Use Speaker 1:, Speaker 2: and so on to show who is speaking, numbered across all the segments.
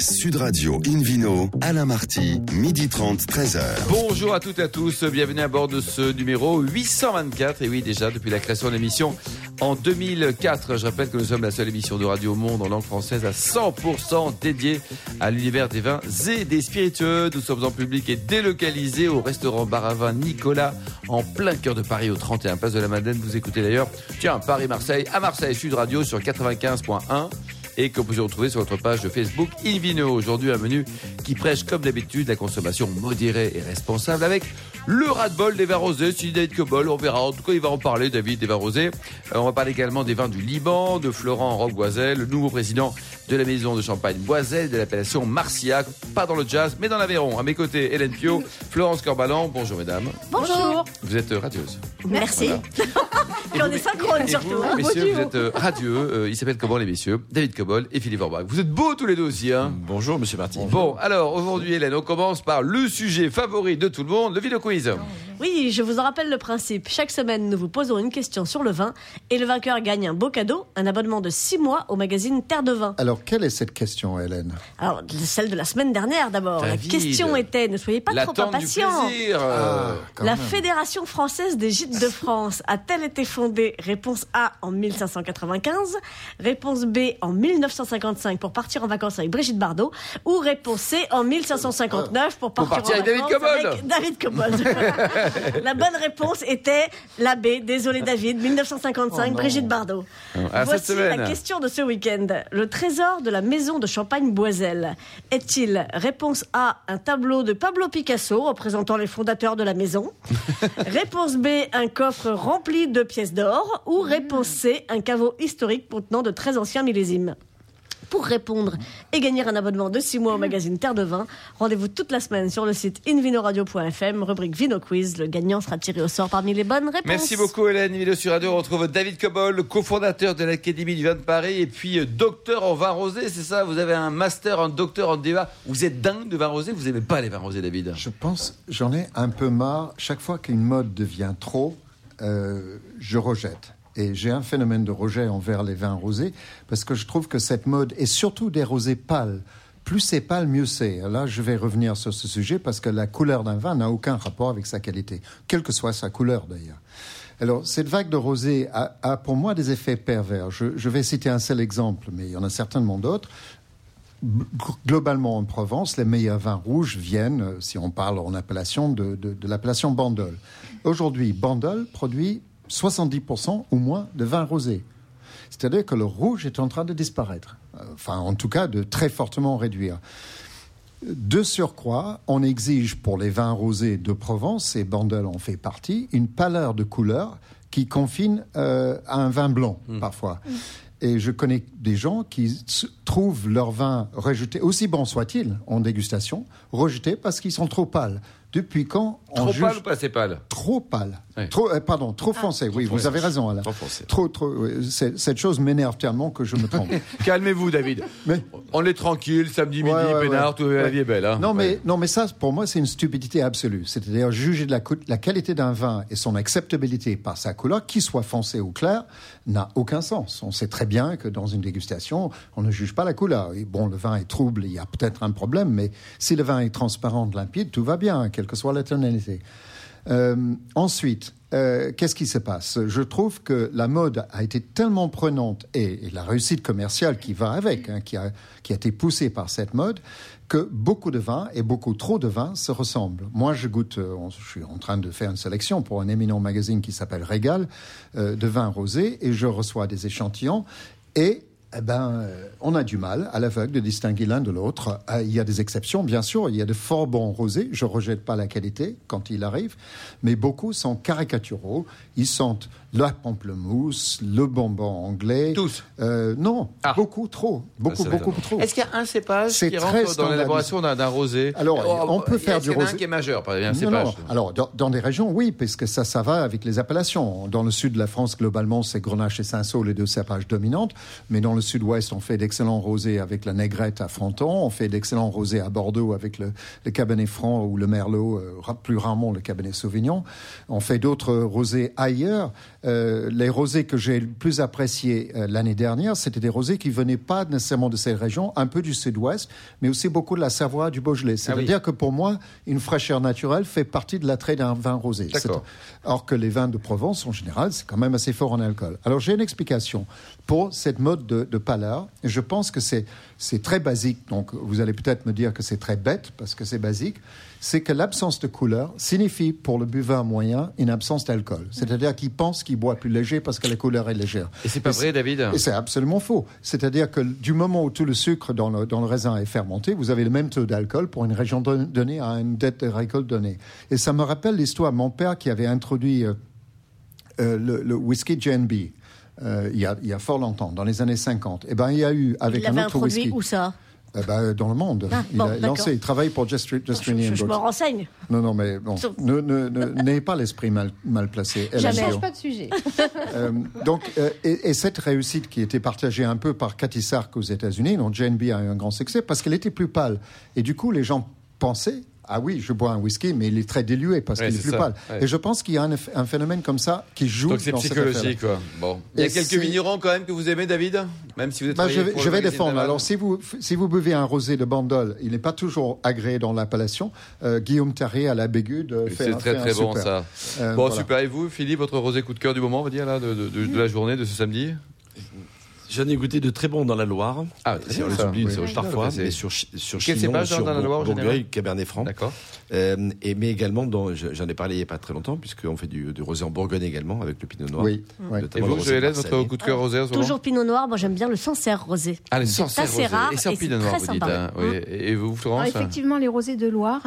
Speaker 1: Sud Radio Invino, Alain Marty, midi 30, 13h.
Speaker 2: Bonjour à toutes et à tous, bienvenue à bord de ce numéro 824. Et oui, déjà depuis la création de l'émission en 2004, je rappelle que nous sommes la seule émission de radio au monde en langue française à 100% dédiée à l'univers des vins et des spiritueux. Nous sommes en public et délocalisés au restaurant bar à vin Nicolas en plein cœur de Paris au 31 place de la Madeleine. Vous écoutez d'ailleurs, tiens, Paris-Marseille à Marseille Sud Radio sur 95.1 et que vous pouvez retrouver sur votre page de Facebook Invino. Aujourd'hui, un menu qui prêche comme d'habitude la consommation modérée et responsable avec le ras-de-bol des vins rosés. Si David Cobol, on verra. En tout cas, il va en parler, David, des vins rosés. Euh, on va parler également des vins du Liban, de Florent Roqueboisel, le nouveau président de la maison de champagne Boisel, de l'appellation Marciac, pas dans le jazz, mais dans l'Aveyron. À mes côtés, Hélène Pio, Florence Corbalan. Bonjour, mesdames.
Speaker 3: Bonjour.
Speaker 2: Vous êtes radieuse.
Speaker 3: Merci.
Speaker 2: Et
Speaker 3: on
Speaker 2: vous-
Speaker 3: est synchrone
Speaker 2: et
Speaker 3: surtout.
Speaker 2: vous,
Speaker 3: hein.
Speaker 2: messieurs, vous êtes euh, radieux. Euh, ils s'appellent comment les messieurs? David Cobol et Philippe Orbach. Vous êtes beaux tous les deux aussi, hein
Speaker 4: Bonjour, monsieur Martin.
Speaker 2: Bon, alors aujourd'hui, Hélène, on commence par le sujet favori de tout le monde, le vidéo quiz.
Speaker 3: Oui, je vous en rappelle le principe. Chaque semaine, nous vous posons une question sur le vin et le vainqueur gagne un beau cadeau, un abonnement de 6 mois au magazine Terre de Vin.
Speaker 5: Alors, quelle est cette question, Hélène?
Speaker 3: Alors, celle de la semaine dernière d'abord. La
Speaker 2: David.
Speaker 3: question était, ne soyez pas trop impatients.
Speaker 2: euh,
Speaker 5: quand
Speaker 3: La
Speaker 5: même.
Speaker 3: Fédération française des gîtes de France a-t-elle été fondée? Réponse A en 1595, réponse B en 1955 pour partir en vacances avec Brigitte Bardot ou réponse C en 1559 pour partir,
Speaker 2: partir
Speaker 3: en
Speaker 2: avec David
Speaker 3: vacances
Speaker 2: Cobol.
Speaker 3: avec David Cobol. La bonne réponse était la B, désolé David, 1955, Brigitte Bardot.
Speaker 2: à cette
Speaker 3: Voici la question de ce week-end. Le trésor de la maison de champagne Boisel est-il? Réponse A, un tableau de Pablo Picasso représentant les fondateurs de la maison. Réponse B, un coffre rempli de pièces d'or. Ou réponse C, un caveau historique contenant de très anciens millésimes pour répondre et gagner un abonnement de 6 mois au magazine Terre de Vin, rendez-vous toute la semaine sur le site invinoradio.fm, rubrique Vino Quiz. Le gagnant sera tiré au sort parmi les bonnes réponses.
Speaker 2: Merci beaucoup Hélène. Vidéo sur Radio, on retrouve David Cobol, le cofondateur de l'Académie du vin de Paris et puis euh, docteur en vin rosé, c'est ça? Vous avez un master, un docteur en débat. Vous êtes dingue de vin rosé? Vous aimez pas les vins rosés, David?
Speaker 5: Je pense, j'en ai un peu marre. Chaque fois qu'une mode devient trop, euh, je rejette. Et j'ai un phénomène de rejet envers les vins rosés, parce que je trouve que cette mode, et surtout des rosés pâles, plus c'est pâle, mieux c'est. Là, je vais revenir sur ce sujet, parce que la couleur d'un vin n'a aucun rapport avec sa qualité, quelle que soit sa couleur d'ailleurs. Alors, cette vague de rosé a, pour moi des effets pervers. Je, vais citer un seul exemple, mais il y en a certainement d'autres. Globalement, en Provence, les meilleurs vins rouges viennent, euh, si on parle en appellation, de- de l'appellation Bandol. Aujourd'hui, Bandol produit 70% ou moins de vins rosés. C'est-à-dire que le rouge est en train de disparaître. Euh, Enfin, en tout cas, de très fortement réduire. De surcroît, on exige pour les vins rosés de Provence, et Bandol en fait partie, une pâleur de couleur qui confine euh, à un vin blanc, parfois. Et je connais des gens qui trouvent leur vin rejeté, aussi bon soit-il en dégustation, rejeté parce qu'ils sont trop pâles. Depuis quand on
Speaker 2: Trop
Speaker 5: juge
Speaker 2: pâle ou pas assez pâle
Speaker 5: trop pâle.
Speaker 2: Oui.
Speaker 5: Trop, euh, pardon, trop foncé. Oui, vous avez raison, Alain.
Speaker 2: Trop foncé.
Speaker 5: Trop, trop. oui, cette chose m'énerve tellement que je me trompe.
Speaker 2: Calmez-vous, David.
Speaker 5: Mais-
Speaker 2: On est tranquille, samedi midi,
Speaker 5: Ouais,
Speaker 2: peinard,
Speaker 5: ouais.
Speaker 2: tout, la vie est belle. hein.
Speaker 5: Non, mais,
Speaker 2: Ouais.
Speaker 5: non, mais ça, pour moi, c'est une stupidité absolue. C'est-à-dire juger de la, qualité d'un vin et son acceptabilité par sa couleur, qu'il soit foncé ou clair, n'a aucun sens. On sait très bien que dans une dégustation, on ne juge pas la couleur. Et bon, le vin est trouble, il y a peut-être un problème, mais si le vin est transparent, limpide, tout va bien, que soit la tonalité. Euh, ensuite, euh, qu'est-ce qui se passe? Je trouve que la mode a été tellement prenante et, la réussite commerciale qui va avec, hein, qui, a, été poussée par cette mode, que beaucoup de vins et beaucoup trop de vins se ressemblent. Moi, je goûte, euh, je suis en train de faire une sélection pour un éminent magazine qui s'appelle Régal de vins rosés et je reçois des échantillons et eh ben, euh, on a du mal à l'aveugle de distinguer l'un de l'autre. Euh, Il y a des exceptions, bien sûr. Il y a de fort bons rosés. Je rejette pas la qualité quand il arrive, mais beaucoup sont caricaturaux. Ils sentent la pamplemousse, le bonbon anglais.
Speaker 2: Tous
Speaker 5: Euh, Non,
Speaker 2: Ah.
Speaker 5: beaucoup trop, beaucoup,
Speaker 2: Ça,
Speaker 5: beaucoup trop.
Speaker 2: Est-ce qu'il y a un cépage
Speaker 5: C'est
Speaker 2: qui
Speaker 5: très
Speaker 2: rentre dans l'élaboration d'un d'un rosé
Speaker 5: Alors,
Speaker 2: Oh,
Speaker 5: on peut faire
Speaker 2: est-ce
Speaker 5: du
Speaker 2: qu'il y en a
Speaker 5: rosé-
Speaker 2: un qui est majeur, par exemple, un
Speaker 5: Non,
Speaker 2: cépage.
Speaker 5: non. Alors, dans, dans des régions, oui, puisque ça, ça va avec les appellations. Dans le sud de la France, globalement, c'est Grenache et Cinsault, les deux cépages dominantes. Mais dans le sud-ouest, on fait d'excellents rosés avec la Négrette à Fronton, on fait d'excellents rosés à Bordeaux avec le, le Cabernet Franc ou le Merlot, euh, plus rarement le Cabernet Sauvignon. On fait d'autres rosés ailleurs. Euh, les rosés que j'ai le plus appréciés euh, l'année dernière, c'était des rosés qui venaient pas nécessairement de ces régions, un peu du sud-ouest, mais aussi beaucoup de la Savoie, du Beaujolais. C'est-à-dire que pour moi, une fraîcheur naturelle fait partie de l'attrait d'un vin rosé. Or que les vins de Provence, en général, c'est quand même assez fort en alcool. Alors j'ai une explication pour cette mode de, de pâleur. Et je pense que c'est très basique. Donc vous allez peut-être me dire que c'est très bête parce que c'est basique. C'est que l'absence de couleur signifie pour le buveur moyen une absence d'alcool. C'est-à-dire qu'il pense qu'il boit plus léger parce que la couleur est légère.
Speaker 2: Et c'est pas vrai, David?
Speaker 5: Et c'est absolument faux. C'est-à-dire que du moment où tout le sucre dans le, dans le raisin est fermenté, vous avez le même taux d'alcool pour une région don- donnée à une dette de récolte donnée. Et ça me rappelle l'histoire de mon père qui avait introduit euh, euh, le, le whisky JNB. Euh, il, y a, il y a fort longtemps, dans les années 50. Eh ben, il y a eu avec
Speaker 3: Il
Speaker 5: un autre
Speaker 3: introduit
Speaker 5: whisky.
Speaker 3: où ça?
Speaker 5: Eh ben, dans le monde.
Speaker 3: Ah,
Speaker 5: il
Speaker 3: bon,
Speaker 5: a lancé, il travaille pour Just, Just
Speaker 3: Je, je- je me renseigne.
Speaker 5: Non, non, mais bon,
Speaker 3: Sauf-
Speaker 5: ne- ne- ne- n'ayez pas l'esprit mal, mal placé. Elle
Speaker 3: Jamais.
Speaker 4: change pas de sujet.
Speaker 5: Euh, donc, euh, et, et cette réussite qui était partagée un peu par Cathy Sark aux États-Unis, dont JNB a eu un grand succès, parce qu'elle était plus pâle. Et du coup, les gens pensaient, ah oui, je bois un whisky, mais il est très dilué parce
Speaker 2: Ouais,
Speaker 5: qu'il est plus
Speaker 2: ça,
Speaker 5: pâle.
Speaker 2: ouais.
Speaker 5: Et je pense qu'il y a un, phénomène comme ça qui joue
Speaker 2: Donc c'est psychologique, quoi. Bon. Il y a quelques vignerons quand même que vous aimez, David? Même si vous êtes
Speaker 5: Bah, je vais, je vais défendre. Alors, si vous, si vous buvez un rosé de Bandol, il n'est pas toujours agréé dans l'appellation. Euh, Guillaume Tarrier à la Bégude euh, fait,
Speaker 2: C'est très
Speaker 5: fait
Speaker 2: très bon
Speaker 5: super.
Speaker 2: ça.
Speaker 5: Euh,
Speaker 2: bon,
Speaker 5: voilà.
Speaker 2: super. Et vous, Philippe, votre rosé coup de cœur du moment, on va dire, là, de, de- de- de la journée, de ce samedi?
Speaker 6: J'en ai goûté de très bons dans la Loire.
Speaker 2: Ah, très
Speaker 6: Si
Speaker 2: bien,
Speaker 6: on les oublie
Speaker 2: Oui.
Speaker 6: parfois, mais sur, sur
Speaker 2: Quel
Speaker 6: Chinon, sur
Speaker 2: dans la Loire,
Speaker 6: Bourgueil, Cabernet Franc.
Speaker 2: D'accord.
Speaker 6: Euh, et, mais également, dans- je- j'en ai parlé il n'y a pas très longtemps, puisqu'on fait du, du rosé en Bourgogne également, avec le pinot noir.
Speaker 5: Oui, oui.
Speaker 2: Et
Speaker 6: le
Speaker 2: vous,
Speaker 6: de
Speaker 2: Joëlette, votre coup de cœur rosé
Speaker 3: Toujours Pinot Noir, moi j'aime bien le Sancerre rosé.
Speaker 2: Ah, les
Speaker 3: C'est
Speaker 2: Sancerre
Speaker 3: assez
Speaker 2: rosé.
Speaker 3: rare
Speaker 2: Et c'est pinot noir, vous dites. hein. Oui. Et vous, Florence
Speaker 4: effectivement, les rosés de Loire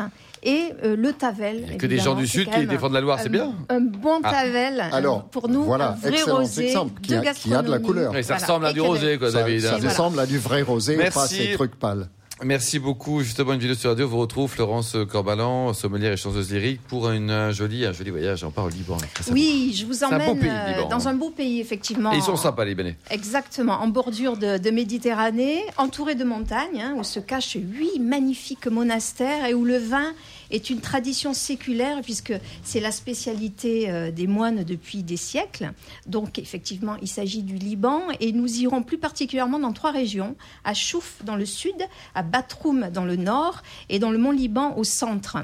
Speaker 4: et euh, le Tavel.
Speaker 2: Il y a que des gens du Sud qui défendent la Loire, c'est bien.
Speaker 4: Un bon
Speaker 2: Ah.
Speaker 4: Tavel. euh,
Speaker 5: Alors,
Speaker 4: pour nous,
Speaker 5: voilà,
Speaker 4: un vrai
Speaker 5: excellent
Speaker 4: rosé
Speaker 5: exemple, qui
Speaker 4: de
Speaker 5: a- qui a de la couleur.
Speaker 2: Oui, ça
Speaker 4: Voilà,
Speaker 2: ressemble à
Speaker 4: et
Speaker 2: du rosé, quoi,
Speaker 5: Ça,
Speaker 2: David.
Speaker 5: ça
Speaker 2: hein.
Speaker 4: voilà.
Speaker 5: ressemble à du vrai rosé,
Speaker 2: Merci.
Speaker 5: pas ces trucs pâles.
Speaker 2: Merci beaucoup. Justement, une vidéo sur radio vous retrouve Florence Corbalan, sommelière et chanteuse lyrique, pour une, un joli, un joli voyage. On part au Liban.
Speaker 4: Oui, je vous
Speaker 2: un
Speaker 4: emmène
Speaker 2: pays,
Speaker 4: euh,
Speaker 2: Liban.
Speaker 4: dans un beau pays, effectivement.
Speaker 2: Et ils sont sympas, les Libanais.
Speaker 4: Exactement, en bordure de, de Méditerranée, entouré de montagnes, hein, où se cachent huit magnifiques monastères et où le vin est une tradition séculaire, puisque c'est la spécialité euh, des moines depuis des siècles. Donc, effectivement, il s'agit du Liban et nous irons plus particulièrement dans trois régions à Chouf dans le sud, à Batroum dans le nord et dans le Mont Liban au centre.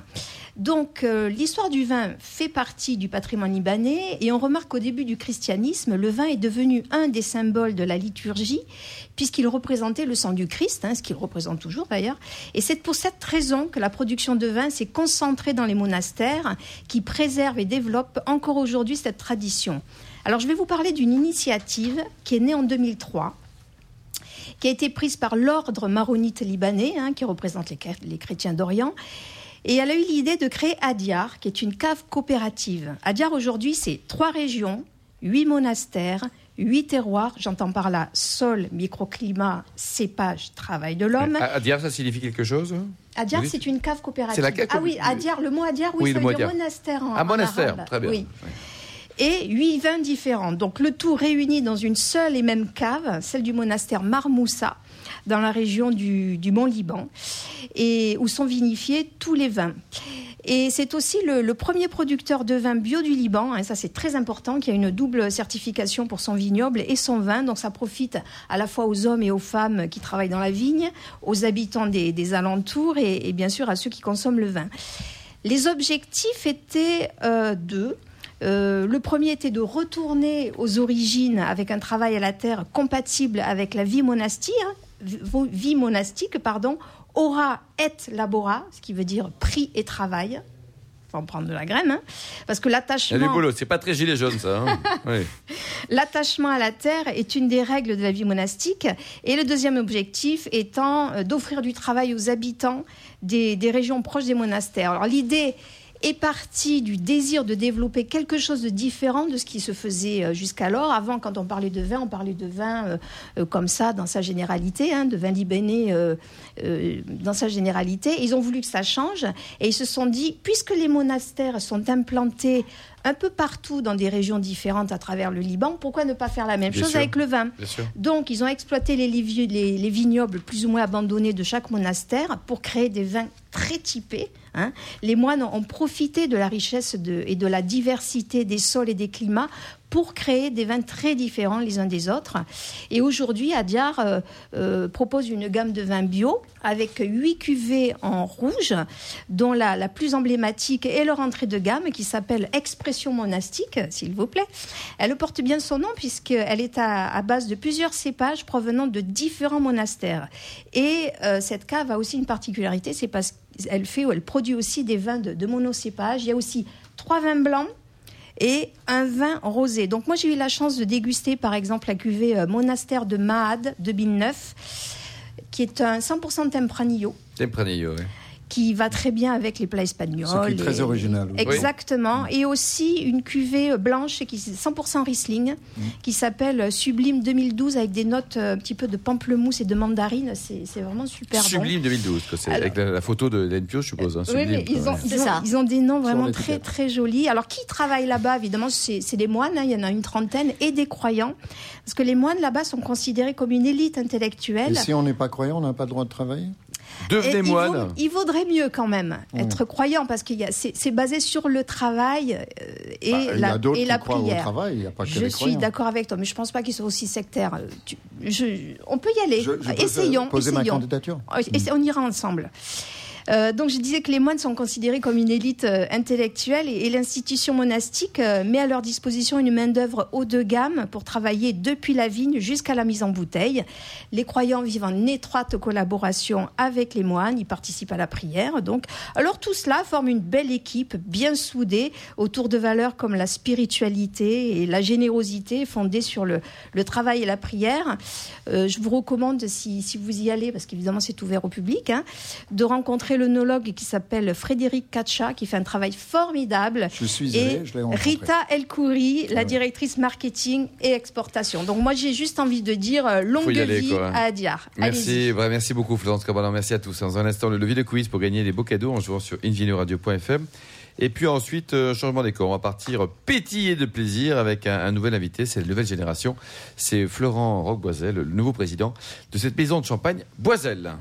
Speaker 4: Donc, euh, l'histoire du vin fait partie du patrimoine libanais et on remarque qu'au début du christianisme, le vin est devenu un des symboles de la liturgie puisqu'il représentait le sang du Christ, hein, ce qu'il représente toujours d'ailleurs. Et c'est pour cette raison que la production de vin s'est concentrée dans les monastères qui préservent et développent encore aujourd'hui cette tradition. Alors, je vais vous parler d'une initiative qui est née en 2003 qui a été prise par l'ordre maronite libanais, hein, qui représente les, les chrétiens d'Orient. Et elle a eu l'idée de créer Adiar, qui est une cave coopérative. Adiar, aujourd'hui, c'est trois régions, huit monastères, huit terroirs. J'entends par là sol, microclimat, cépage, travail de l'homme.
Speaker 2: À dire, ça signifie quelque chose?
Speaker 4: Adiar,
Speaker 2: oui.
Speaker 4: c'est une cave coopérative.
Speaker 2: C'est la cave
Speaker 4: ah oui, Adiar, le mot Adiar, oui,
Speaker 2: Oui,
Speaker 4: ça veut dire monastère en,
Speaker 2: Ah,
Speaker 4: en
Speaker 2: monastère,
Speaker 4: arabe.
Speaker 2: très bien.
Speaker 4: Oui. Et huit vins différents. Donc le tout réuni dans une seule et même cave, celle du monastère Marmoussa, dans la région du, du Mont Liban, et où sont vinifiés tous les vins. Et c'est aussi le, premier producteur de vin bio du Liban, et ça c'est très important, qui a une double certification pour son vignoble et son vin. Donc ça profite à la fois aux hommes et aux femmes qui travaillent dans la vigne, aux habitants des, alentours et, bien sûr à ceux qui consomment le vin. Les objectifs étaient euh, deux. Euh, le premier était de retourner aux origines avec un travail à la terre compatible avec la vie monastique, vie vie monastique, pardon, aura et labora, ce qui veut dire prix et travail. Faut en prendre de la graine, hein, parce que l'attachement.
Speaker 2: du boulot. C'est pas très gilet jaune, ça. hein. Oui.
Speaker 4: L'attachement à la terre est une des règles de la vie monastique. Et le deuxième objectif étant euh, d'offrir du travail aux habitants des, des régions proches des monastères. Alors l'idée est partie du désir de développer quelque chose de différent de ce qui se faisait euh, jusqu'alors. Avant, quand on parlait de vin, on parlait de vin euh, euh, comme ça, dans sa généralité, hein, de vin libanais euh, euh, dans sa généralité. Ils ont voulu que ça change et ils se sont dit, puisque les monastères sont implantés un peu partout dans des régions différentes à travers le Liban. Pourquoi ne pas faire la même
Speaker 2: Bien
Speaker 4: chose
Speaker 2: sûr.
Speaker 4: avec le vin? Donc, ils ont exploité les, livi- les- les vignobles plus ou moins abandonnés de chaque monastère pour créer des vins très typés. Hein. Les moines ont profité de la richesse et de la diversité des sols et des climats pour créer des vins très différents les uns des autres. Et aujourd'hui, Adiar euh, euh, propose une gamme de vins bio avec huit cuvées en rouge, dont la, plus emblématique est leur entrée de gamme qui s'appelle Expression monastique, s'il vous plaît. Elle porte bien son nom puisqu'elle est à, base de plusieurs cépages provenant de différents monastères. Et euh, cette cave a aussi une particularité, c'est parce qu'elle fait elle produit aussi des vins de, monocépage. Il y a aussi trois vins blancs et un vin rosé. Donc moi j'ai eu la chance de déguster par exemple la cuvée euh, Monastère de Mahad 2009 qui est un 100% Tempranillo
Speaker 2: Tempranillo, ouais.
Speaker 4: Qui va très bien avec les plats espagnols.
Speaker 5: Ce qui est très
Speaker 4: et-
Speaker 5: original, oui.
Speaker 4: Exactement. Et aussi une cuvée blanche qui est 100% Riesling,
Speaker 5: Mm.
Speaker 4: qui s'appelle Sublime 2012 avec des notes euh, un petit peu de pamplemousse et de mandarine. C'est c'est vraiment super bon.
Speaker 2: Sublime 2012, quoi. C'est
Speaker 4: Alors-
Speaker 2: avec la, la photo de Hélène Pio, je suppose. hein,
Speaker 4: Oui,
Speaker 2: Sublime,
Speaker 4: mais ils ont, ils,
Speaker 3: C'est
Speaker 4: ont,
Speaker 3: ça.
Speaker 4: ils ont des noms vraiment très très jolis. Alors qui travaille là-bas? Évidemment, c'est c'est des moines, hein, il y en a une trentaine, et des croyants. Parce que les moines là-bas sont considérés comme une élite
Speaker 5: Et
Speaker 4: intellectuelle.
Speaker 5: si on n'est pas croyant, on n'a pas le droit de travailler?
Speaker 2: Devenez
Speaker 4: il,
Speaker 2: moine.
Speaker 4: vaut- il vaudrait mieux quand même
Speaker 5: Mm.
Speaker 4: être croyant parce que c'est basé sur le travail euh, et
Speaker 5: Bah, Il y
Speaker 4: la,
Speaker 5: a
Speaker 4: et
Speaker 5: qui
Speaker 4: la
Speaker 5: au
Speaker 4: prière.
Speaker 5: travail, il n'y a pas que
Speaker 4: Je
Speaker 5: les
Speaker 4: suis d'accord avec toi, mais je pense pas qu'ils soient aussi sectaires. Tu- je- on peut y aller.
Speaker 5: Je, je
Speaker 4: essayons.
Speaker 5: poser ma candidature
Speaker 4: Oh, essa- On ira ensemble. Euh, donc je disais que les moines sont considérés comme une élite euh, intellectuelle et, l'institution monastique euh, met à leur disposition une main-d'œuvre haut de gamme pour travailler depuis la vigne jusqu'à la mise en bouteille. Les croyants vivent en étroite collaboration avec les moines, ils participent à la prière. Donc, alors tout cela forme une belle équipe bien soudée autour de valeurs comme la spiritualité et la générosité fondée sur le, travail et la prière. Je vous recommande, si, si vous y allez, parce qu'évidemment c'est ouvert au public, hein, de rencontrer qui s'appelle Frédéric Katcha, qui fait un travail formidable.
Speaker 5: Je suis
Speaker 4: Et
Speaker 5: allé, je.
Speaker 4: Rita Elkouri, la
Speaker 5: ouais.
Speaker 4: directrice marketing et exportation. Donc moi j'ai juste envie de dire euh, longue
Speaker 2: aller,
Speaker 4: vie
Speaker 2: quoi.
Speaker 4: à Adiar.
Speaker 2: Merci, ouais, merci beaucoup Florence Cabalan, merci à tous. Dans un instant, le levier de quiz pour gagner des beaux cadeaux en jouant sur invinoradio.fm. Et puis ensuite, euh, changement décor, on va partir pétiller de plaisir avec un, un nouvel invité, c'est la nouvelle génération. C'est Florent Roqueboisel, le nouveau président de cette maison de champagne Boiselle.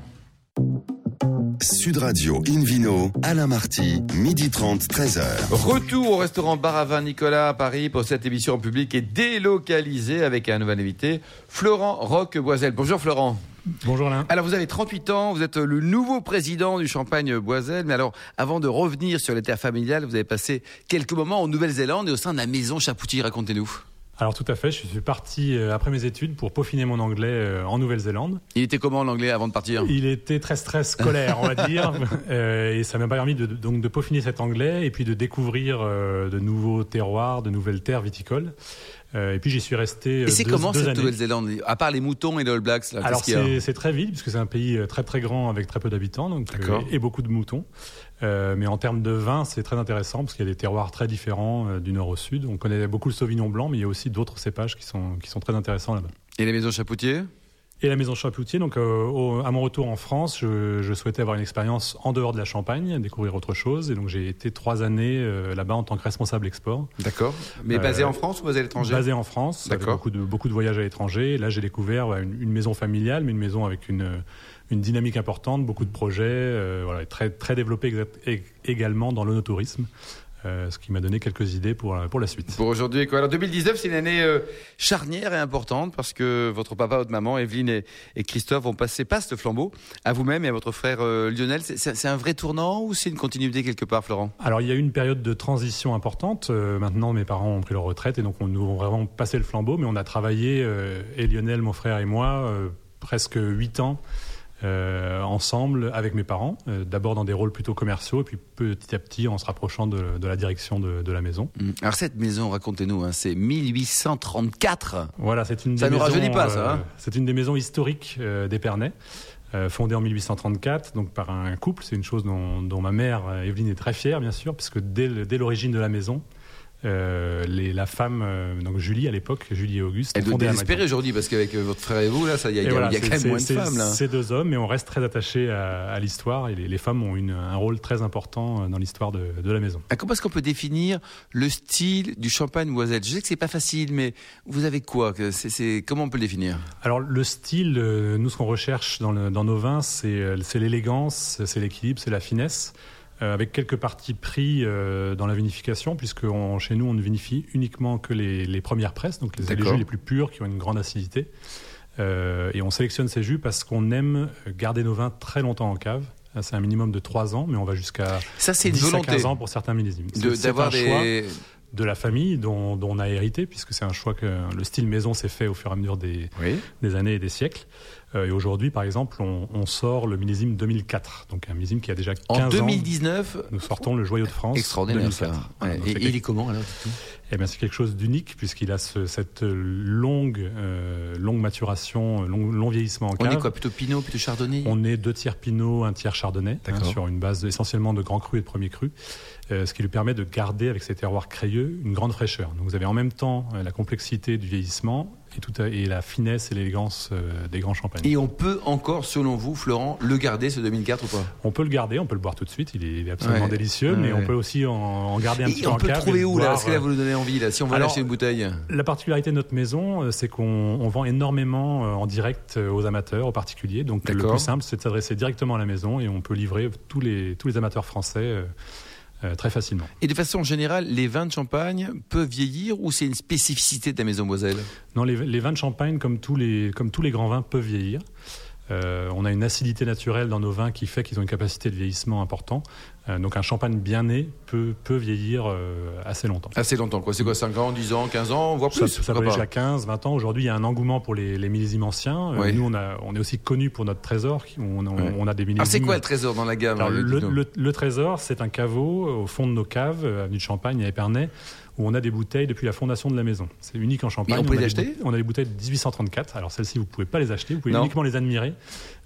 Speaker 1: Sud Radio Invino, Alain Marty, midi 30, 13h.
Speaker 2: Retour au restaurant Bar à Vin Nicolas à Paris pour cette émission en public et délocalisée avec un nouvel invité, Florent Roqueboisel. Bonjour Florent.
Speaker 7: Bonjour Alain.
Speaker 2: Alors vous avez 38 ans, vous êtes le nouveau président du Champagne Boiselle, mais alors avant de revenir sur les terres familiales, vous avez passé quelques moments en Nouvelle-Zélande et au sein de la maison Chapoutier, racontez-nous.
Speaker 7: Alors tout à fait, je suis parti euh, après mes études pour peaufiner mon anglais euh, en Nouvelle-Zélande.
Speaker 2: Il était comment l'anglais avant de partir?
Speaker 7: Il était très stress scolaire, on va dire, euh, et ça m'a permis de, donc de peaufiner cet anglais et puis de découvrir de nouveaux terroirs, de nouvelles terres viticoles. Et puis j'y suis resté.
Speaker 2: Et c'est comment
Speaker 7: deux
Speaker 2: cette. Nouvelle-Zélande? À part les moutons et les All Blacks, là,
Speaker 7: Alors c'est très vite puisque c'est un pays très très grand avec très peu d'habitants donc et beaucoup de moutons. Euh, mais en termes de vin, c'est très intéressant parce qu'il y a des terroirs très différents euh, du nord au sud. On connaît beaucoup le Sauvignon blanc, mais il y a aussi d'autres cépages qui sont qui sont très intéressants là-bas.
Speaker 2: Et les maisons Chapoutier?
Speaker 7: Et la maison Chapoutier, donc euh, au- à mon retour en France, je, je souhaitais avoir une expérience en dehors de la Champagne, découvrir autre chose, et donc j'ai été trois années là-bas en tant que responsable export,
Speaker 2: D'accord. Mais basé en France ou basé à l'étranger?
Speaker 7: basé en France,
Speaker 2: D'accord.
Speaker 7: beaucoup de beaucoup de voyages à l'étranger. Là, j'ai découvert ouais, une, une maison familiale, mais une maison avec une une dynamique importante, beaucoup de projets, euh, voilà, très très ég- également dans l'onotourisme, euh, ce qui m'a donné quelques idées pour la- pour la suite.
Speaker 2: Pour aujourd'hui, quoi. Alors 2019, c'est une année euh, charnière et importante parce que votre papa, votre maman, Evelyne et, et Christophe vont passer passe le flambeau à vous-même et à votre frère euh, Lionel. C'est- un vrai tournant ou c'est une continuité quelque part, Florent?
Speaker 7: Alors il y a eu une période de transition importante. Euh, maintenant, mes parents ont pris leur retraite et donc on nous avons vraiment passé le flambeau. Mais on a travaillé, euh, et Lionel, mon frère et moi, euh, presque huit ans euh, ensemble avec mes parents. Euh, D'abord dans des rôles plutôt commerciaux et puis petit à petit en se rapprochant de, de la direction de, de la maison.
Speaker 2: Mm. Alors cette maison, racontez-nous, hein, c'est 1834.
Speaker 7: Voilà, c'est une
Speaker 2: Ça
Speaker 7: maisons,
Speaker 2: rajeunit pas, ça, hein
Speaker 7: C'est une des maisons historiques euh, d'Épernay. euh, fondée en 1834, donc par un couple. C'est une chose dont, dont ma mère, euh, Evelyne, est très fière, bien sûr, puisque dès l'origine de la maison, euh, les, la femme, euh, donc Julie à l'époque, Julie et Auguste.
Speaker 2: Elle doit désespérer aujourd'hui parce qu'avec euh, votre frère et vous, là, il y a, y
Speaker 7: voilà,
Speaker 2: y quand même moins de femmes, là.
Speaker 7: C'est deux hommes, mais on reste très attaché à, à l'histoire. Et les, les femmes ont une, un rôle très important dans l'histoire de, de la maison.
Speaker 2: Ah, Comment est-ce qu'on peut définir le style du champagne Moiselle Je sais que c'est pas facile, mais vous avez quoi que c'est, c'est- Comment on peut le définir?
Speaker 7: Alors le style, nous ce qu'on recherche dans, le- dans nos vins, c'est c'est l'élégance, c'est l'équilibre, c'est la finesse, avec quelques parties pris euh, dans la vinification, puisque on- chez nous on ne vinifie uniquement que les, les premières presses, donc les, jus les plus purs qui ont une grande acidité. Euh, et on sélectionne ces jus parce qu'on aime garder nos vins très longtemps en cave. C'est un minimum de 3 ans, mais on va jusqu'à
Speaker 2: Ça, c'est une
Speaker 7: 10 à
Speaker 2: volonté
Speaker 7: 15 ans pour certains millésimes.
Speaker 2: de- d'avoir
Speaker 7: un choix
Speaker 2: des.
Speaker 7: de la famille dont, dont on a hérité, puisque c'est un choix que le style maison s'est fait au fur et à mesure des,
Speaker 2: Oui.
Speaker 7: des années et des siècles. Euh, et aujourd'hui, par exemple, on, on sort le millésime 2004, donc un millésime qui a déjà 15
Speaker 2: En
Speaker 7: ans.
Speaker 2: 2019,
Speaker 7: Nous sortons le joyau de France.
Speaker 2: extraordinaire
Speaker 7: 2004.
Speaker 2: ça.
Speaker 7: Voilà,
Speaker 2: Ouais.
Speaker 7: donc
Speaker 2: Et, il est comment alors
Speaker 7: eh bien, c'est quelque chose d'unique puisqu'il a ce- cette longue, euh, longue maturation, long, long vieillissement en
Speaker 2: On
Speaker 7: cave.
Speaker 2: est quoi Plutôt Pinot, plutôt Chardonnay?
Speaker 7: On est deux tiers Pinot, un tiers Chardonnay, hein, sur une base essentiellement de grands crus et de premiers crus, euh, ce qui lui permet de garder avec ces terroirs crayeux une grande fraîcheur. Donc vous avez en même temps la complexité du vieillissement et, tout à- et la finesse et l'élégance euh, des grands champagnes.
Speaker 2: Et on peut encore, selon vous, Florent, le garder ce 2004 ou pas?
Speaker 7: On peut le garder, on peut le boire tout de suite, il est, absolument
Speaker 2: Ouais.
Speaker 7: délicieux,
Speaker 2: Ouais,
Speaker 7: mais on peut aussi en, en garder un petit
Speaker 2: Et
Speaker 7: peu
Speaker 2: on
Speaker 7: en
Speaker 2: peut le trouver où là Parce que là, vous nous donnez envie là. Si on veut acheter une bouteille?
Speaker 7: La particularité de notre maison, euh, c'est qu'on on vend énormément euh, en direct euh, aux amateurs, aux particuliers. Donc le plus simple, c'est de s'adresser directement à la maison et on peut livrer tous les, tous les amateurs français euh, très facilement.
Speaker 2: Et de façon générale, les vins de champagne peuvent vieillir ou c'est une spécificité de la maison Moiselle
Speaker 7: Non, les, les vins de champagne, comme tous les, comme tous les grands vins, peuvent vieillir. Euh, on a une acidité naturelle dans nos vins qui fait qu'ils ont une capacité de vieillissement important. Euh, donc un champagne bien né peut, peut vieillir euh, assez longtemps.
Speaker 2: Assez longtemps, quoi. C'est quoi 5 ans, 10 ans, 15 ans, voire
Speaker 7: Ça,
Speaker 2: plus
Speaker 7: ça peut
Speaker 2: pourquoi
Speaker 7: aller jusqu'à 15, 20 ans. Aujourd'hui, il y a un engouement pour les, les millésimes anciens.
Speaker 2: Oui.
Speaker 7: Nous, on, a, on est aussi connus pour notre trésor. On, on- a des millésimes.
Speaker 2: Ah, c'est quoi le trésor dans la gamme
Speaker 7: Alors, le, le- le trésor, c'est un caveau au fond de nos caves, avenue de Champagne à Épernay, où on a des bouteilles depuis la fondation de la maison. C'est unique en Champagne.
Speaker 2: Mais on peut
Speaker 7: a
Speaker 2: les
Speaker 7: des
Speaker 2: acheter
Speaker 7: On a des bouteilles de 1834. Alors celles-ci, vous pouvez pas les acheter, vous pouvez
Speaker 2: Non.
Speaker 7: uniquement les admirer.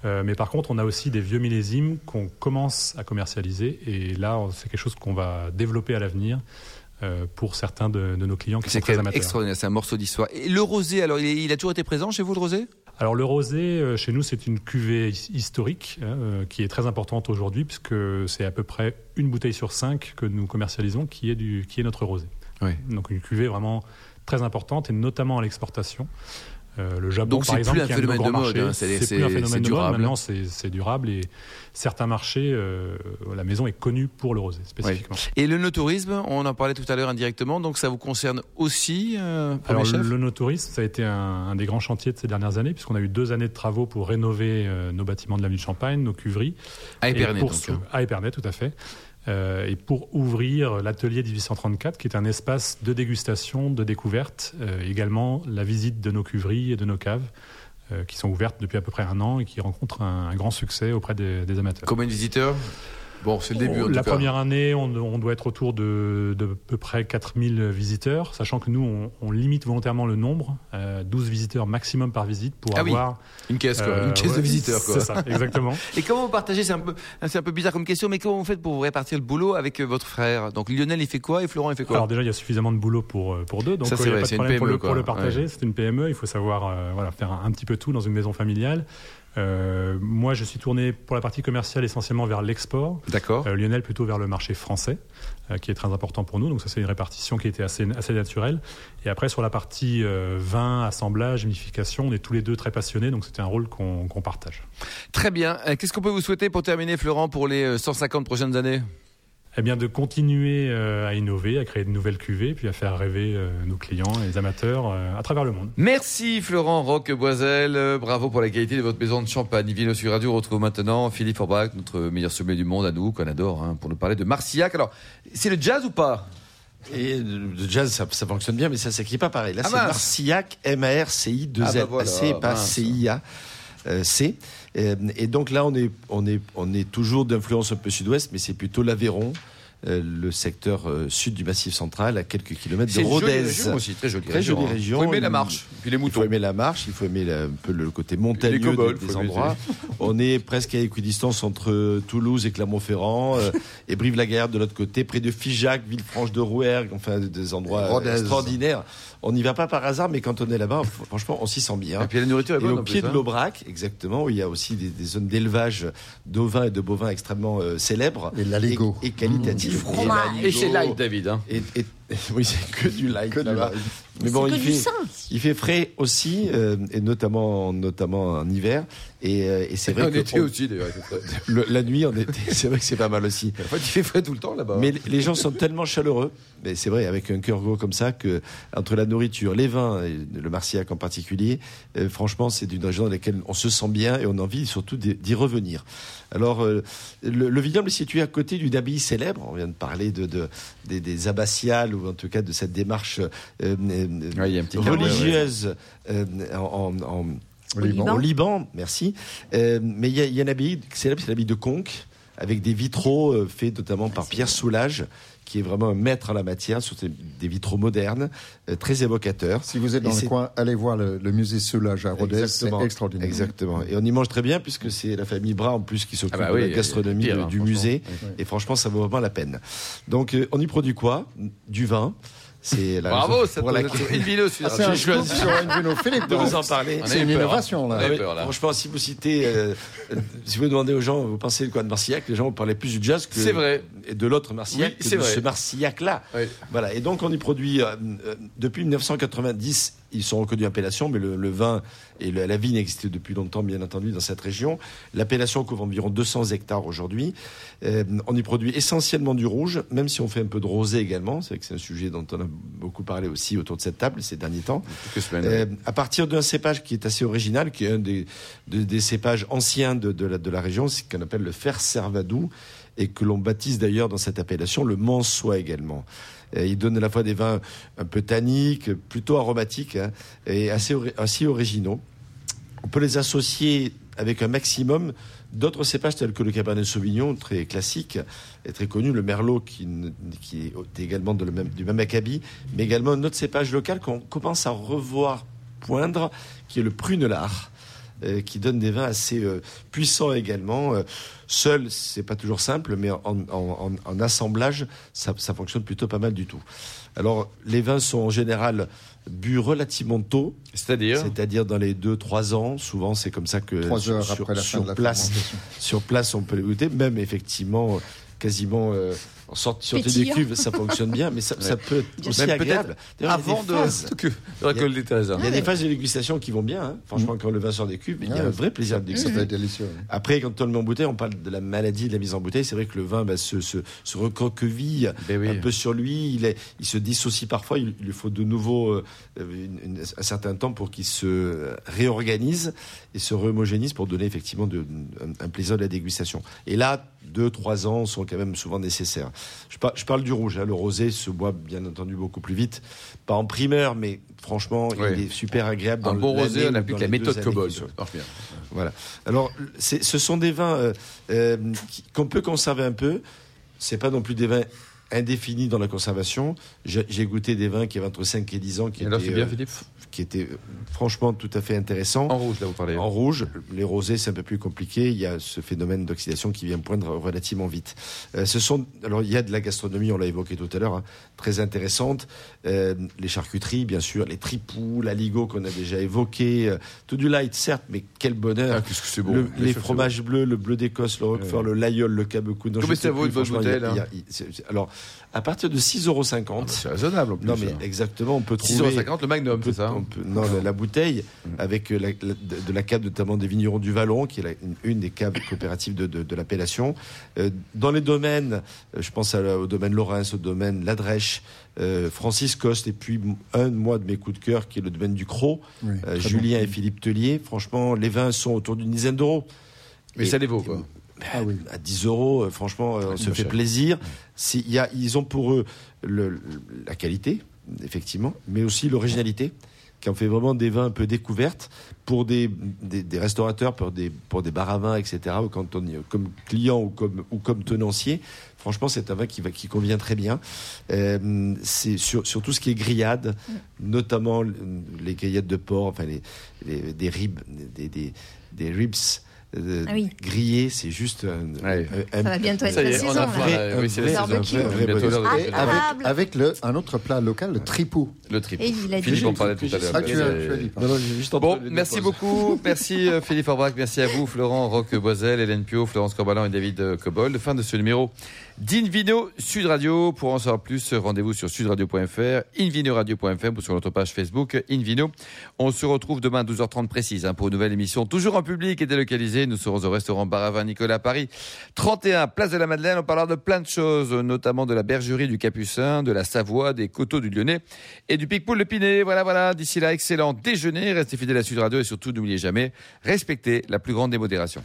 Speaker 7: Euh, mais par contre, on a aussi des vieux millésimes qu'on commence à commercialiser. Et là, c'est quelque chose qu'on va développer à l'avenir euh, pour certains de, de nos clients qui sont très amateurs.
Speaker 2: extraordinaire, c'est un morceau d'histoire. Et le rosé, alors, il, est- il a toujours été présent chez vous, le rosé?
Speaker 7: Alors le rosé, euh, chez nous, c'est une cuvée his- historique hein, qui est très importante aujourd'hui puisque c'est à peu près une bouteille sur cinq que nous commercialisons qui est, du, qui est notre rosé.
Speaker 2: Oui.
Speaker 7: Donc une cuvée vraiment très importante et notamment à l'exportation. Euh, le Japon,
Speaker 2: Donc,
Speaker 7: par
Speaker 2: c'est
Speaker 7: exemple,
Speaker 2: plus un
Speaker 7: qui est de nos
Speaker 2: phénomène de mode, hein, c'est-
Speaker 7: c'est
Speaker 2: c'est-
Speaker 7: plus un
Speaker 2: c'est
Speaker 7: phénomène de mode.
Speaker 2: durable.
Speaker 7: Maintenant, c'est c'est durable et certains marchés, euh, la maison est connue pour le rosé spécifiquement.
Speaker 2: Et le no-tourisme, on en parlait tout à l'heure indirectement, donc ça vous concerne aussi, euh,
Speaker 7: Alors,
Speaker 2: chef
Speaker 7: le no-tourisme, ça a été un, un des grands chantiers de ces dernières années, puisqu'on a eu deux années de travaux pour rénover euh, nos bâtiments de l'avenue de Champagne, nos cuveries.
Speaker 2: À Épernay, donc.
Speaker 7: sou-
Speaker 2: hein.
Speaker 7: À Épernay, tout à fait. Euh, et pour ouvrir l'atelier 1834, qui est un espace de dégustation, de découverte, euh, également la visite de nos cuveries et de nos caves, euh, qui sont ouvertes depuis à peu près un an et qui rencontrent un, grand succès auprès des, des amateurs.
Speaker 2: Combien de visiteurs Bon, c'est le début en
Speaker 7: la
Speaker 2: cas.
Speaker 7: première année, on, on doit être autour de, de peu près 4000 visiteurs, sachant que nous, on, on limite volontairement le nombre, euh, 12 visiteurs maximum par visite pour
Speaker 2: Ah oui,
Speaker 7: avoir...
Speaker 2: Une caisse, quoi.
Speaker 7: euh,
Speaker 2: une caisse de visiteurs, quoi.
Speaker 7: C'est ça, exactement.
Speaker 2: Et comment vous partagez C'est un peu, c'est un peu bizarre comme question, mais comment vous faites pour vous répartir le boulot avec euh, votre frère? Donc Lionel, il fait quoi et Florent, il fait quoi?
Speaker 7: Alors déjà, il y a suffisamment de boulot pour, euh, pour deux, donc
Speaker 2: Ça,
Speaker 7: euh,
Speaker 2: c'est
Speaker 7: il n'y a
Speaker 2: vrai,
Speaker 7: pas de pour,
Speaker 2: PME,
Speaker 7: le, pour le
Speaker 2: quoi.
Speaker 7: partager.
Speaker 2: Ouais.
Speaker 7: C'est une PME, il faut savoir euh, voilà, faire un, un petit peu tout dans une maison familiale. Euh, moi, je suis tourné pour la partie commerciale essentiellement vers l'export.
Speaker 2: D'accord.
Speaker 7: Euh, Lionel plutôt vers le marché français, euh, qui est très important pour nous. Donc ça, c'est une répartition qui était assez, assez naturelle. Et après, sur la partie euh, vin, assemblage, vinification, on est tous les deux très passionnés, donc c'était un rôle qu'on qu'on partage.
Speaker 2: Très bien. Euh, Qu'est-ce qu'on peut vous souhaiter pour terminer, Florent, pour les euh, 150 prochaines années?
Speaker 7: Eh bien, de continuer euh, à innover, à créer de nouvelles cuvées, puis à faire rêver euh, nos clients et les amateurs euh, à travers le monde.
Speaker 2: Merci Florent Roqueboiselle, Euh, bravo pour la qualité de votre maison de champagne. Vino sur Radio, on retrouve maintenant Philippe Forbach, notre meilleur sommelier du monde à nous, qu'on adore, hein, pour nous parler de Marcillac. Alors, c'est le jazz ou pas?
Speaker 6: Et le jazz, ça, ça fonctionne bien, mais ça s'écrit pas pareil. Là,
Speaker 2: Ah
Speaker 6: c'est. Marcillac, M-A-R-C-I-2-L-A-C,
Speaker 2: Ah bah voilà,
Speaker 6: pas
Speaker 2: mince.
Speaker 6: C-I-A-C. Euh, Et donc là, on est, on est, on est toujours d'influence un peu sud-ouest, mais c'est plutôt l'Aveyron, euh, le secteur euh, sud du Massif central, à quelques kilomètres de
Speaker 2: jolie
Speaker 6: Rodez.
Speaker 2: région aussi, très jolie
Speaker 6: Très
Speaker 2: région.
Speaker 6: jolie
Speaker 2: hein.
Speaker 6: région.
Speaker 2: Faut aimer la marche, puis les
Speaker 6: Il faut
Speaker 2: moutons.
Speaker 6: aimer la marche, il faut aimer la- un peu le côté montagneux des, endroits. On est presque à équidistance entre Toulouse et Clermont-Ferrand euh, et Brive-la-Gaillarde de l'autre côté, près de Figeac, Villefranche de Rouergue, enfin des endroits euh,
Speaker 5: Rodez.
Speaker 6: extraordinaires. On n'y va pas par hasard, mais quand on est là-bas, franchement, on s'y sent bien.
Speaker 2: Et puis la nourriture est
Speaker 6: Et
Speaker 2: bonne.
Speaker 6: au
Speaker 2: en
Speaker 6: pied
Speaker 2: plus,
Speaker 6: de
Speaker 2: hein.
Speaker 6: l'Aubrac, exactement, où il y a aussi des, des zones d'élevage d'ovins et de bovins extrêmement euh, célèbres
Speaker 5: Et
Speaker 6: et, et qualitatifs.
Speaker 3: Mmh. Fromage.
Speaker 2: Et c'est light, David. hein.
Speaker 6: Et, et- oui, c'est que du light.
Speaker 5: Que du light.
Speaker 6: Mais bon,
Speaker 3: c'est
Speaker 6: il fait, il fait frais aussi, euh, et notamment, notamment en hiver. Et, euh, et c'est vrai
Speaker 2: En
Speaker 6: que
Speaker 2: été
Speaker 6: on-
Speaker 2: aussi, d'ailleurs.
Speaker 6: la nuit, en été, c'est vrai que c'est pas mal aussi.
Speaker 2: En fait, il fait frais tout le temps là-bas.
Speaker 6: Mais les gens sont tellement chaleureux, mais c'est vrai, avec un cœur gros comme ça, que entre la nourriture, les vins, et le Marcillac en particulier, euh, franchement, c'est une région dans laquelle on se sent bien et on a envie surtout d'y d'y revenir. Alors, euh, le, le vignoble est situé à côté d'une abbaye célèbre. On vient de parler de, de- des, des abbatiales, ou en tout cas de cette démarche euh, euh,
Speaker 2: Ouais,
Speaker 6: religieuse euh, en- en- en
Speaker 5: Au Liban.
Speaker 6: merci. Mais il y, y a une abbaye célèbre, c'est l'abbaye de Conques, avec des vitraux euh, faits notamment par Pierre Soulages, qui est vraiment un maître en la matière, sur des vitraux modernes, euh, très évocateurs.
Speaker 5: Si vous êtes
Speaker 6: Et
Speaker 5: dans le
Speaker 6: c'est-
Speaker 5: coin, allez voir le, le musée Soulage à Rodez, c'est
Speaker 6: Exactement.
Speaker 5: extraordinaire.
Speaker 6: Exactement. Et on y mange très bien puisque c'est la famille Bras en plus qui s'occupe
Speaker 2: Ah bah
Speaker 6: de la gastronomie
Speaker 2: pire, hein,
Speaker 6: du musée.
Speaker 5: Oui.
Speaker 6: Et franchement, ça vaut vraiment la peine. Donc, euh, on y produit quoi? Du vin. C'est la
Speaker 2: Bravo, ça
Speaker 6: pour laquelle-
Speaker 2: une vidéo sur
Speaker 5: Ah, c'est un
Speaker 6: J'ai choisi-
Speaker 5: scoop sur une vino Philippe.
Speaker 6: de vous en parler.
Speaker 5: C'est une
Speaker 2: peur,
Speaker 5: innovation, là.
Speaker 6: Oui,
Speaker 2: peur, là.
Speaker 6: Franchement, si vous citez, euh, si vous demandez aux gens, vous pensez de quoi de Marcillac, les gens vous parlez plus du jazz que
Speaker 2: C'est vrai.
Speaker 6: et de l'autre Marcillac
Speaker 2: Oui,
Speaker 6: que de
Speaker 2: vrai.
Speaker 6: ce Marcillac-là.
Speaker 2: Oui.
Speaker 6: Voilà. Et donc on y produit euh, euh, depuis 1990. Ils sont reconnus appellation, mais le, le vin et le- la vigne existent depuis longtemps, bien entendu, dans cette région. L'appellation couvre environ 200 hectares aujourd'hui. Euh, on y produit essentiellement du rouge, même si on fait un peu de rosé également. C'est vrai que c'est un sujet dont on a beaucoup parlé aussi autour de cette table ces derniers temps.
Speaker 2: Semaines.
Speaker 6: Euh, à partir d'un cépage qui est assez original, qui est un des, de- des cépages anciens de, de la, de la région, c'est ce qu'on appelle le fer servadou, et que l'on baptise d'ailleurs dans cette appellation le mansois également. Euh, il donne à la fois des vins un peu tanniques, plutôt aromatiques, hein, et assez, ori- assez originaux. On peut les associer avec un maximum d'autres cépages tels que le Cabernet Sauvignon, très classique et très connu, le Merlot qui, est également du même acabit, mais également un autre cépage local qu'on commence à revoir poindre, qui est le Prunelard, euh, qui donne des vins assez euh, puissants également. Euh, seul, c'est pas toujours simple, mais en, en- en- en assemblage, ça, ça fonctionne plutôt pas mal du tout. Alors, les vins sont en général bu relativement tôt,
Speaker 2: C'est-à-dire
Speaker 6: c'est-à-dire dans les 2-3 ans. Souvent, c'est comme ça que sur,
Speaker 5: heures
Speaker 6: sur-
Speaker 5: après la fin
Speaker 6: sur
Speaker 5: de la
Speaker 6: place,
Speaker 5: fermentation.
Speaker 6: sur place, on peut les goûter. Même effectivement, quasiment euh, en sortie, sortie des cuves, ça fonctionne bien, mais ça, ça peut être aussi
Speaker 2: Même
Speaker 6: agréable. D'ailleurs, il y a
Speaker 2: Avant
Speaker 6: des
Speaker 2: de,
Speaker 6: phases-
Speaker 2: que,
Speaker 6: il y a des phases de dégustation qui vont bien. hein. Franchement, quand le vin sort des cuves, il y a
Speaker 5: Ah
Speaker 6: un vrai plaisir de
Speaker 5: Ça
Speaker 6: dégustation.
Speaker 5: peut être délicieux.
Speaker 6: Après, quand on le met en bouteille, on parle de la maladie de la mise en bouteille. C'est vrai que le vin bah, se, se, se recroqueville
Speaker 2: Ben oui.
Speaker 6: un peu sur lui. Il, est, il se dissocie parfois. Il, il lui faut de nouveau euh, une- une- un certain temps pour qu'il se réorganise et se réhomogénise pour donner effectivement de, un, un plaisir de la dégustation. Et là, deux, trois ans sont quand même souvent nécessaires. Je, par- je parle du rouge. hein. Le rosé se boit bien entendu beaucoup plus vite. Pas en primeur, mais franchement, il est super agréable. Dans
Speaker 2: Un bon
Speaker 6: l'année
Speaker 2: rosé, on applique
Speaker 6: dans
Speaker 2: la méthode Cobol.
Speaker 6: Voilà. Alors, ce sont des vins euh, euh, qu'on peut conserver un peu. C'est pas non plus des vins indéfinis dans la conservation. J'ai goûté des vins qui avaient entre 5 et 10 ans, qui
Speaker 2: Et
Speaker 6: étaient,
Speaker 2: c'est bien,
Speaker 6: euh,
Speaker 2: Philippe
Speaker 6: qui étaient euh, franchement tout à fait intéressants.
Speaker 2: En rouge, là, vous parlez.
Speaker 6: En rouge, les rosés, c'est un peu plus compliqué. Il y a ce phénomène d'oxydation qui vient poindre relativement vite. Euh, ce sont, alors, il y a de la gastronomie, on l'a évoqué tout à l'heure, hein, très intéressante. Euh, les charcuteries, bien sûr, les tripous, l'aligot qu'on a déjà évoqué. euh, tout du light, certes, mais quel bonheur.
Speaker 2: Ah, qu'est-ce que c'est bon.
Speaker 6: Le-
Speaker 2: Bien
Speaker 6: les fromages bleus, le bleu d'Écosse, le Roquefort, le Laïol, le je sais
Speaker 2: ça vaut
Speaker 6: c'est- c'est- Alors, à partir de 6,50 euros.
Speaker 2: bon. C'est raisonnable en plus.
Speaker 6: non, mais
Speaker 2: hein.
Speaker 6: exactement, on peut trouver.
Speaker 2: 6,50 le Magnum, c'est ça hein
Speaker 6: on peut- non, la, la bouteille avec euh, la- la- de, la cave notamment des vignerons du Vallon, qui est une, une des caves coopératives de, de- de l'appellation. Euh, dans les domaines, euh, je pense à au domaine Lorrain, au domaine Ladrèche, euh, Francis Coste, et puis un de moi de mes coups de cœur qui est le domaine du Croc,
Speaker 5: Oui,
Speaker 6: euh, Julien
Speaker 5: bon.
Speaker 6: et Philippe Tellier. Franchement, les vins sont autour d'une dizaine d'euros.
Speaker 2: Mais
Speaker 6: Et-
Speaker 2: ça les vaut, quoi.
Speaker 5: Ah oui.
Speaker 6: À 10 euros, euh, franchement, euh, on se
Speaker 2: pas
Speaker 6: fait
Speaker 2: cher.
Speaker 6: plaisir. Il y a- ils ont pour eux le- la qualité, effectivement, mais aussi l'originalité. qui en fait vraiment des vins un peu découvertes pour des, des, restaurateurs, pour des, pour des bars à vin, etc., ou quand on, comme client ou comme, ou comme tenancier. Franchement, c'est un vin qui, va, qui convient très bien. Euh, c'est sur, sur, tout ce qui est grillade, notamment les grillades de porc, enfin les, les des ribs, des, des, des ribs euh, ah grillé, c'est juste un,
Speaker 4: ça va bientôt être la saison.
Speaker 2: oui, c'est la saison.
Speaker 5: Avec, le, un autre plat local, le tripou.
Speaker 2: Le tripou. Philippe en parlait tout à l'heure. Bon, merci beaucoup. Merci euh, Philippe Orbach, merci à vous Florent Roqueboisel, Hélène Pio, Florence Corbalan et David euh, Cobol. Fin de ce numéro d'Invino Sud Radio. Pour en savoir plus, rendez-vous sur sudradio.fr, invinoradio.fr ou sur notre page Facebook Invino. On se retrouve demain à 12h30 précise hein, pour une nouvelle émission, toujours en public et délocalisée. Nous serons au restaurant Baravin Nicolas Paris, 31 Place de la Madeleine. On parlera de plein de choses, notamment de la bergerie du Capucin, de la Savoie, des coteaux du Lyonnais et du Picpoul de Pinet. Voilà, voilà. D'ici là, excellent déjeuner. Restez fidèles à Sud Radio et surtout, n'oubliez jamais, respectez la plus grande démodération.